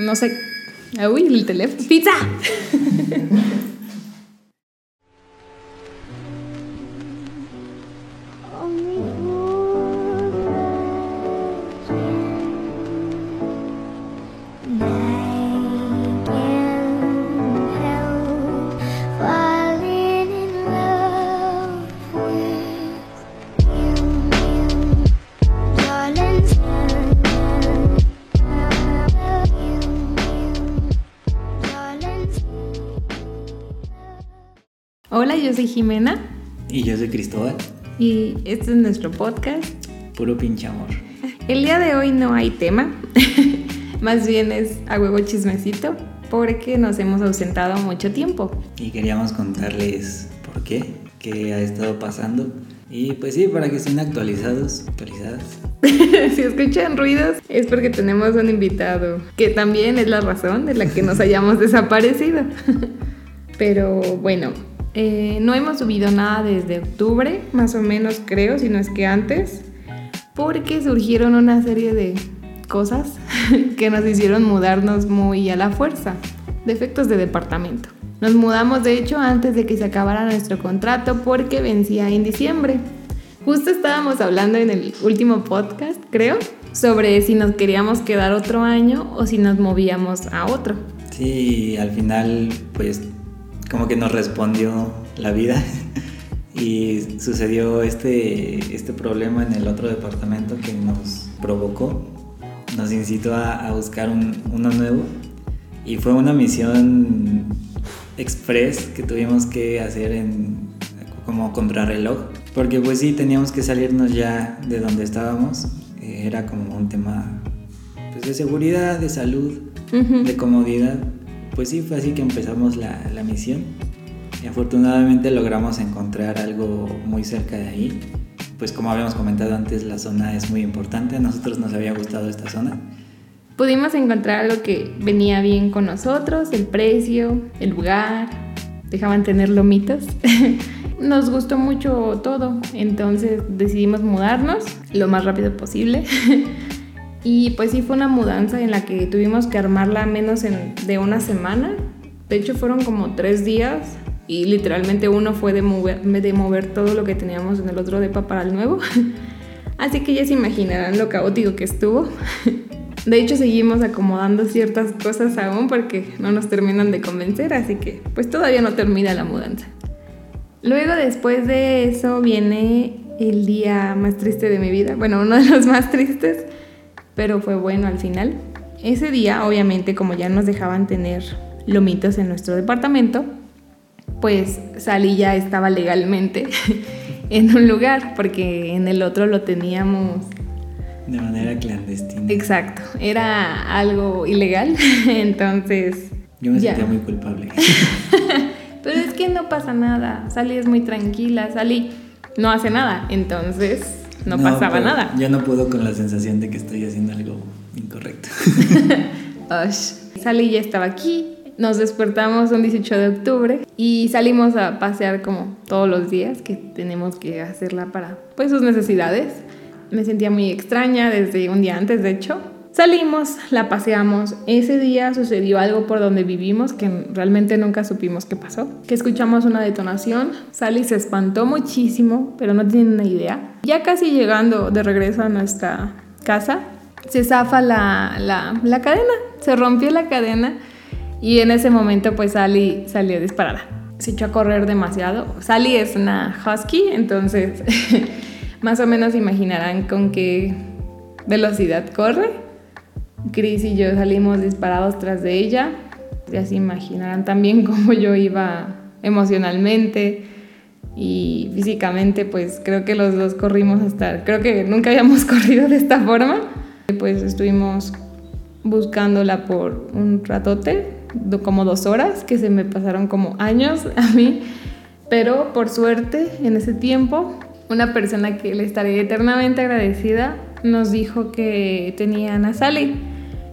No sé. Uy, el teléfono. ¡Pizza! Hola, yo soy Jimena. Y yo soy Cristóbal. Y este es nuestro podcast. Puro pinche amor. El día de hoy no hay tema. Más bien es a huevo chismecito. Porque nos hemos ausentado mucho tiempo. Y queríamos contarles por qué, qué ha estado pasando. Y pues sí, para que estén actualizados, actualizadas. si escuchan ruidos es porque tenemos un invitado, que también es la razón de la que nos hayamos desaparecido. Pero bueno, eh, no hemos subido nada desde octubre, más o menos creo, si no es que antes, porque surgieron una serie de cosas que nos hicieron mudarnos muy a la fuerza, defectos de departamento. Nos mudamos de hecho antes de que se acabara nuestro contrato porque vencía en diciembre. Justo estábamos hablando en el último podcast, creo, sobre si nos queríamos quedar otro año o si nos movíamos a otro. Sí, al final pues como que nos respondió la vida y sucedió este, este problema en el otro departamento que nos provocó, nos incitó a, buscar uno nuevo. Y fue una misión express que tuvimos que hacer en como contrarreloj porque pues sí teníamos que salirnos ya de donde estábamos. Eh, era como un tema pues, de seguridad de salud de comodidad pues sí, fue así que empezamos la, la misión. Y afortunadamente logramos encontrar algo muy cerca de ahí. Pues como habíamos comentado antes, la zona es muy importante. A nosotros nos había gustado esta zona. Pudimos encontrar algo que venía bien con nosotros, el precio, el lugar, dejaban tener lomitos. nos gustó mucho todo, entonces decidimos mudarnos lo más rápido posible. Y pues sí fue una mudanza en la que tuvimos que armarla menos de una semana. De hecho fueron como tres días y literalmente uno fue de mover, de mover todo lo que teníamos en el otro depa para el nuevo. Así que ya se imaginarán lo caótico que estuvo. De hecho seguimos acomodando ciertas cosas aún porque no nos terminan de convencer, así que pues todavía no termina la mudanza. Luego después de eso viene el día más triste de mi vida, bueno, uno de los más tristes pero fue bueno al final. Ese día, obviamente, como ya nos dejaban tener lomitos en nuestro departamento, pues Sally ya estaba legalmente en un lugar, porque en el otro lo teníamos... De manera clandestina. Exacto, era algo ilegal, entonces... Yo me sentía muy culpable. Pero es que no pasa nada, Sally es muy tranquila, Sally no hace nada, entonces no, pasaba nada. Ya no puedo con la sensación de que estoy haciendo algo incorrecto. Sally ya estaba aquí, nos despertamos un 18 de octubre y salimos a pasear como todos los días que tenemos que hacerla para pues sus necesidades. Me sentía muy extraña desde un día antes, de hecho. Salimos, la paseamos. Ese día sucedió algo por donde vivimos que realmente nunca supimos qué pasó. Que escuchamos una detonación. Sally se espantó muchísimo, pero no tiene una idea. Ya casi llegando de regreso a nuestra casa, se zafa la, la, cadena. Se rompió la cadena y en ese momento pues Sally salió disparada. Se echó a correr demasiado. Sally es una husky, entonces más o menos imaginarán con qué velocidad corre. Chris y yo salimos disparados tras de ella. Ya se imaginarán también cómo yo iba emocionalmente y físicamente, pues creo que los dos corrimos hasta, creo que nunca habíamos corrido de esta forma. Pues estuvimos buscándola por un ratote, como dos horas, que se me pasaron como años a mí. Pero por suerte, en ese tiempo, una persona que le estaré eternamente agradecida nos dijo que tenían a Sally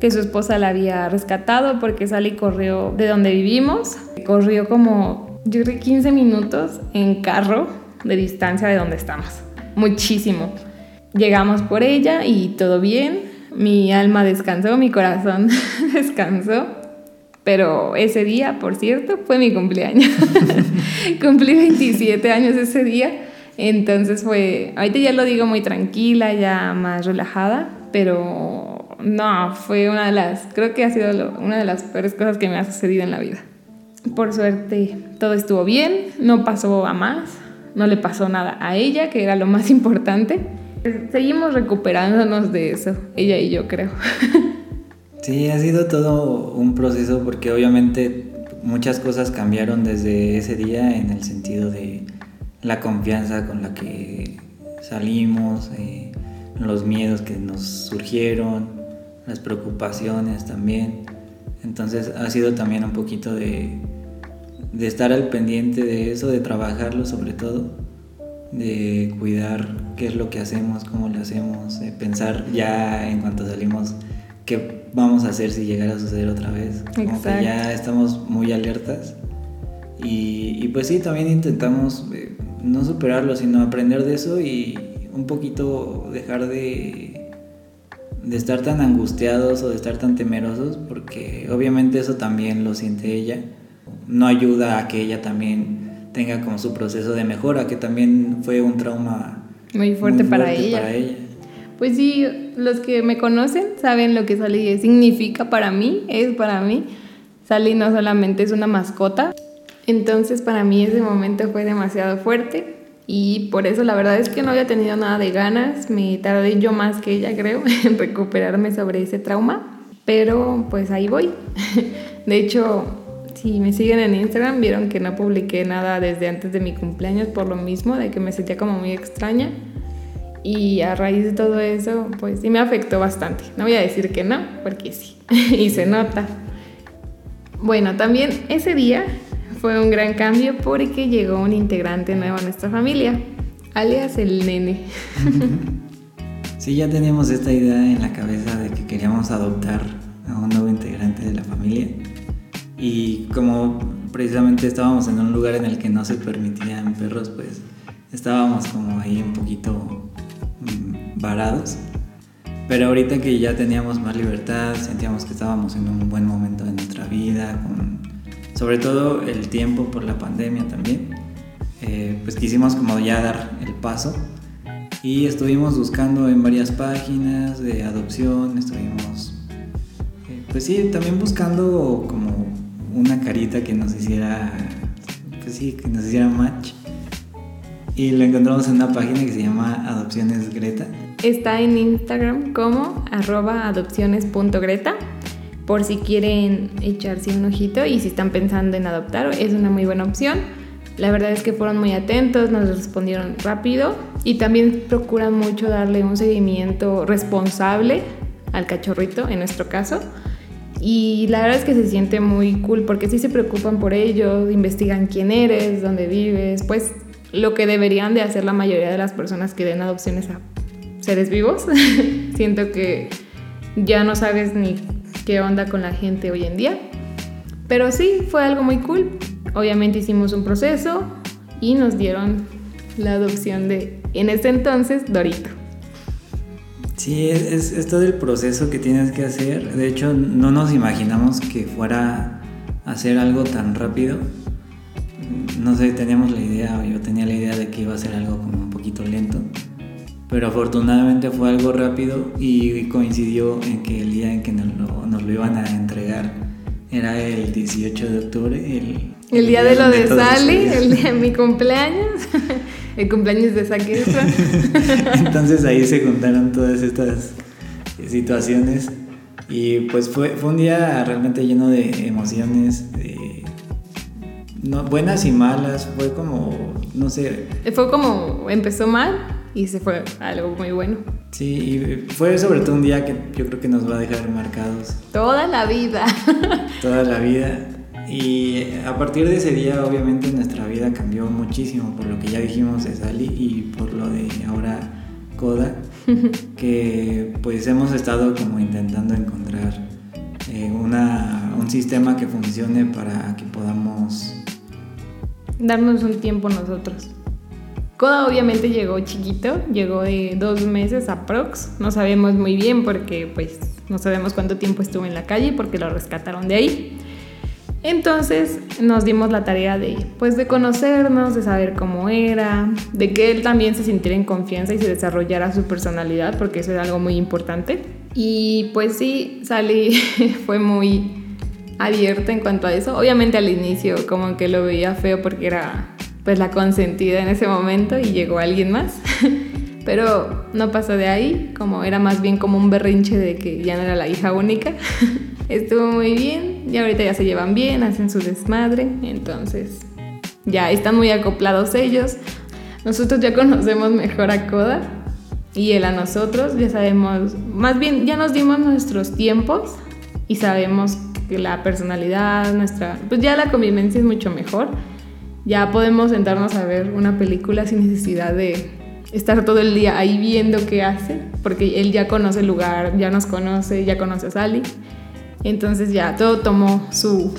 que su esposa la había rescatado porque Sally corrió de donde vivimos, corrió como yo creo 15 minutos en carro de distancia de donde estamos, muchísimo. Llegamos por ella y todo bien, mi alma descansó, mi corazón descansó. Pero ese día, por cierto, fue mi cumpleaños. Cumplí 27 años ese día. Entonces fue, ahorita ya lo digo muy tranquila, ya más relajada, pero no, fue una de las, creo que ha sido una de las peores cosas que me ha sucedido en la vida. Por suerte, todo estuvo bien, no pasó a más, no le pasó nada a ella, que era lo más importante. Seguimos recuperándonos de eso, ella y yo creo. Sí, ha sido todo un proceso porque obviamente muchas cosas cambiaron desde ese día en el sentido de la confianza con la que salimos, eh, los miedos que nos surgieron, las preocupaciones también. Entonces ha sido también un poquito de, de estar al pendiente de eso, de trabajarlo sobre todo, de cuidar qué es lo que hacemos, cómo lo hacemos, de pensar ya en cuanto salimos qué vamos a hacer si llegara a suceder otra vez. Como que ya estamos muy alertas. Y, y pues sí, también intentamos eh, no superarlo, sino aprender de eso y un poquito dejar de, de estar tan angustiados o de estar tan temerosos, porque obviamente eso también lo siente ella. No ayuda a que ella también tenga como su proceso de mejora, que también fue un trauma muy fuerte, para, ella. para ella. Pues sí, los que me conocen saben lo que Sally significa para mí, es para mí. Sally no solamente es una mascota, entonces para mí ese momento fue demasiado fuerte y por eso la verdad es que no había tenido nada de ganas, me tardé yo más que ella creo en recuperarme sobre ese trauma, pero pues ahí voy. De hecho, si me siguen en Instagram vieron que no publiqué nada desde antes de mi cumpleaños por lo mismo, de que me sentía como muy extraña. Y a raíz de todo eso, pues sí me afectó bastante. No voy a decir que no, porque sí, y se nota. Bueno, también ese día fue un gran cambio porque llegó un integrante nuevo a nuestra familia, alias el nene. Sí, ya teníamos esta idea en la cabeza de que queríamos adoptar a un nuevo integrante de la familia. Y como precisamente estábamos en un lugar en el que no se permitían perros, pues estábamos como ahí un poquito mm, varados. Pero ahorita que ya teníamos más libertad, sentíamos que estábamos en un buen momento de nuestra vida, con sobre todo el tiempo por la pandemia también, eh, pues quisimos como ya dar el paso y estuvimos buscando en varias páginas de adopción, estuvimos, eh, pues sí, también buscando como una carita que nos hiciera, pues sí, que nos hiciera match. Y lo encontramos en una página que se llama Adopciones Greta. Está en Instagram como arroba adopciones.greta por si quieren echarse un ojito y si están pensando en adoptar, es una muy buena opción. La verdad es que fueron muy atentos, nos respondieron rápido y también procuran mucho darle un seguimiento responsable al cachorrito, en nuestro caso. Y la verdad es que se siente muy cool porque sí se preocupan por ellos, investigan quién eres, dónde vives, pues lo que deberían de hacer la mayoría de las personas que den adopciones a seres vivos. Siento que ya no sabes ni qué onda con la gente hoy en día. Pero sí, fue algo muy cool. Obviamente hicimos un proceso y nos dieron la adopción de, en ese entonces, Dorito. Sí, es, es, todo el proceso que tienes que hacer. De hecho, no nos imaginamos que fuera a hacer algo tan rápido. No sé, teníamos la idea, o yo tenía la idea de que iba a ser algo como un poquito lento pero afortunadamente fue algo rápido y coincidió en que el día en que nos lo, iban a entregar era el 18 de octubre, el, el día de lo de Sally, el día de mi cumpleaños, el cumpleaños de Saquestra. Entonces ahí se juntaron todas estas situaciones y pues fue, fue un día realmente lleno de emociones, de, no, buenas y malas, fue como, no sé. Fue como, empezó mal, y se fue algo muy bueno. Sí, y fue sobre todo un día que yo creo que nos va a dejar marcados. Toda la vida. Toda la vida. Y a partir de ese día, obviamente, nuestra vida cambió muchísimo por lo que ya dijimos de Sally y por lo de ahora Coda, que pues hemos estado como intentando encontrar eh, una, un sistema que funcione para que podamos darnos un tiempo nosotros. Koda obviamente llegó chiquito, llegó de dos meses a Prox. No sabemos muy bien porque pues no sabemos cuánto tiempo estuvo en la calle porque lo rescataron de ahí. Entonces nos dimos la tarea de, pues, de conocernos, de saber cómo era, de que él también se sintiera en confianza y se desarrollara su personalidad, porque eso era algo muy importante. Y pues sí, Sally fue muy abierta en cuanto a eso. Obviamente al inicio como que lo veía feo porque era pues la consentida en ese momento y llegó alguien más. Pero no pasó de ahí, como era más bien como un berrinche de que ya no era la hija única. Estuvo muy bien y ahorita ya se llevan bien, hacen su desmadre, entonces ya están muy acoplados ellos. Nosotros ya conocemos mejor a Koda y él a nosotros, ya sabemos, más bien ya nos dimos nuestros tiempos y sabemos que la personalidad, nuestra, pues ya la convivencia es mucho mejor. Ya podemos sentarnos a ver una película sin necesidad de estar todo el día ahí viendo qué hace, porque él ya conoce el lugar, ya nos conoce, ya conoce a Sally. Entonces ya todo tomó su,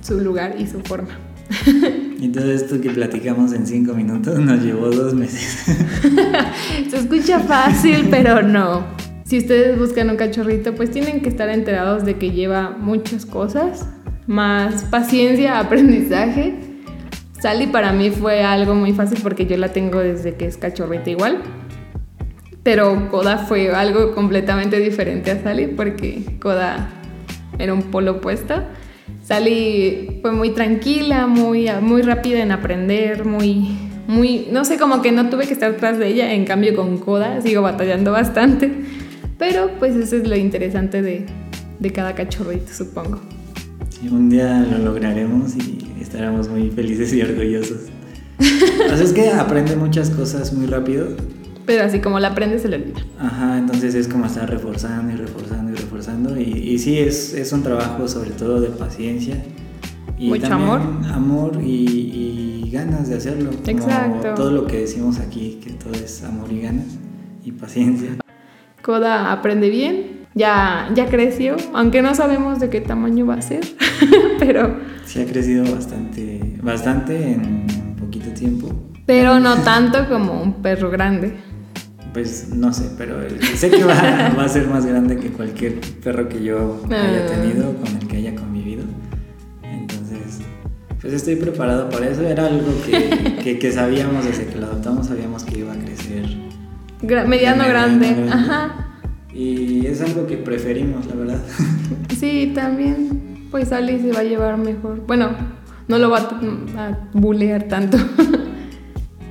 su lugar y su forma. Y todo esto que platicamos en cinco minutos nos llevó dos meses. Se escucha fácil, pero no. Si ustedes buscan un cachorrito, pues tienen que estar enterados de que lleva muchas cosas, más paciencia, aprendizaje. Sally para mí fue algo muy fácil porque yo la tengo desde que es cachorrita igual. Pero Koda fue algo completamente diferente a Sally porque Koda era un polo opuesto. Sally fue muy tranquila, muy, muy rápida en aprender, muy, muy, no sé, como que no tuve que estar tras de ella, en cambio con Koda sigo batallando bastante, pero pues eso es lo interesante de, de cada cachorrito, supongo. Un día lo lograremos y estaremos muy felices y orgullosos. o sea, es que aprende muchas cosas muy rápido pero así como la aprende se le olvida. Ajá, entonces es como estar reforzando y reforzando y reforzando. Y, y sí, es, es, un trabajo sobre todo de paciencia. Y Mucho amor. Amor y, y, ganas de hacerlo. Exacto. todo lo que decimos aquí, que todo es amor y ganas y paciencia. Koda aprende bien, ya, ya creció, aunque no sabemos de qué tamaño va a ser, pero... Sí ha crecido bastante, bastante en poquito tiempo. Pero no tanto como un perro grande. Pues no sé, pero sé que va, a ser más grande que cualquier perro que yo haya ah. tenido, con el que haya convivido. Entonces, pues estoy preparado para eso. Era algo que, que, sabíamos desde que lo adoptamos, sabíamos que iba a crecer. mediano, grande. Ajá. Y es algo que preferimos, la verdad. Sí, también. Pues Ali se va a llevar mejor. Bueno, no lo va a, a bulear tanto.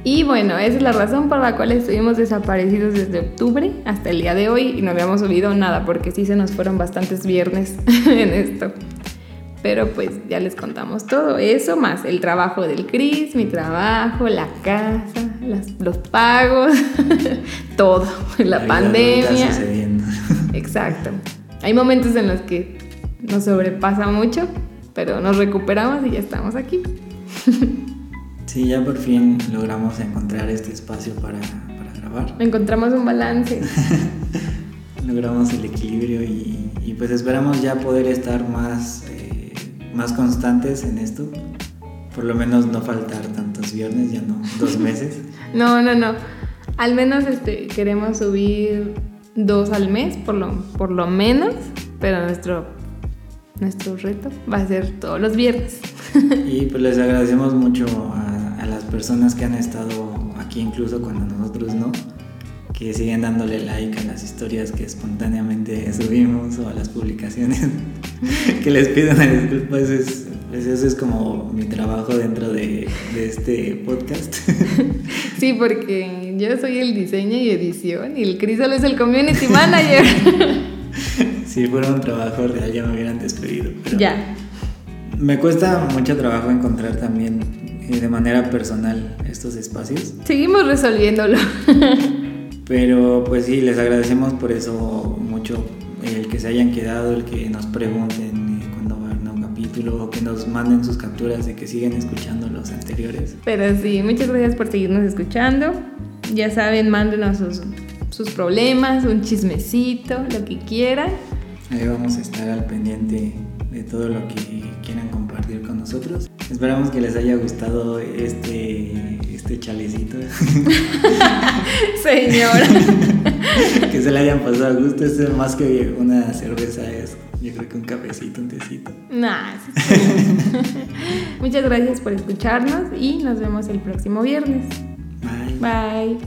Y bueno, esa es la razón por la cual estuvimos desaparecidos desde octubre hasta el día de hoy y no habíamos subido nada porque sí se nos fueron bastantes viernes en esto. Pero pues ya les contamos todo eso, más el trabajo del Cris, mi trabajo, la casa, los pagos, todo, la, pandemia. Exacto. Hay momentos en los que nos sobrepasa mucho, pero nos recuperamos y ya estamos aquí. Sí, ya por fin logramos encontrar este espacio para, para grabar. Encontramos un balance. logramos el equilibrio y, y, pues esperamos ya poder estar más, eh, más constantes en esto. Por lo menos no faltar tantos viernes, ya no, dos meses. no, no, no. Al menos este, queremos subir dos al mes, por lo, por lo menos, pero nuestro, nuestro reto va a ser todos los viernes. y pues les agradecemos mucho a a las personas que han estado aquí incluso cuando nosotros no, que siguen dándole like a las historias que espontáneamente subimos o a las publicaciones, que les pido una disculpa, pues, es, pues eso es como mi trabajo dentro de, de este podcast. Sí, porque yo soy el diseño y edición y el Cris solo es el community manager. Si fuera un trabajo real ya me hubieran despedido. ya. Me cuesta mucho trabajo encontrar también de manera personal estos espacios. Seguimos resolviéndolo. Pero pues sí, les agradecemos por eso mucho el que se hayan quedado, el que nos pregunten eh, cuando van a un capítulo o que nos manden sus capturas de que siguen escuchando los anteriores. Pero sí, muchas gracias por seguirnos escuchando. Ya saben, mándenos sus, sus problemas, un chismecito, lo que quieran. Ahí vamos a estar al pendiente de todo lo que quieran compartir con nosotros. Esperamos que les haya gustado este, este chalecito. Señora. que se le hayan pasado a gusto. Esto es más que una cerveza, es yo creo que un cafecito, un tecito. Nah, Muchas gracias por escucharnos y nos vemos el próximo viernes. Bye.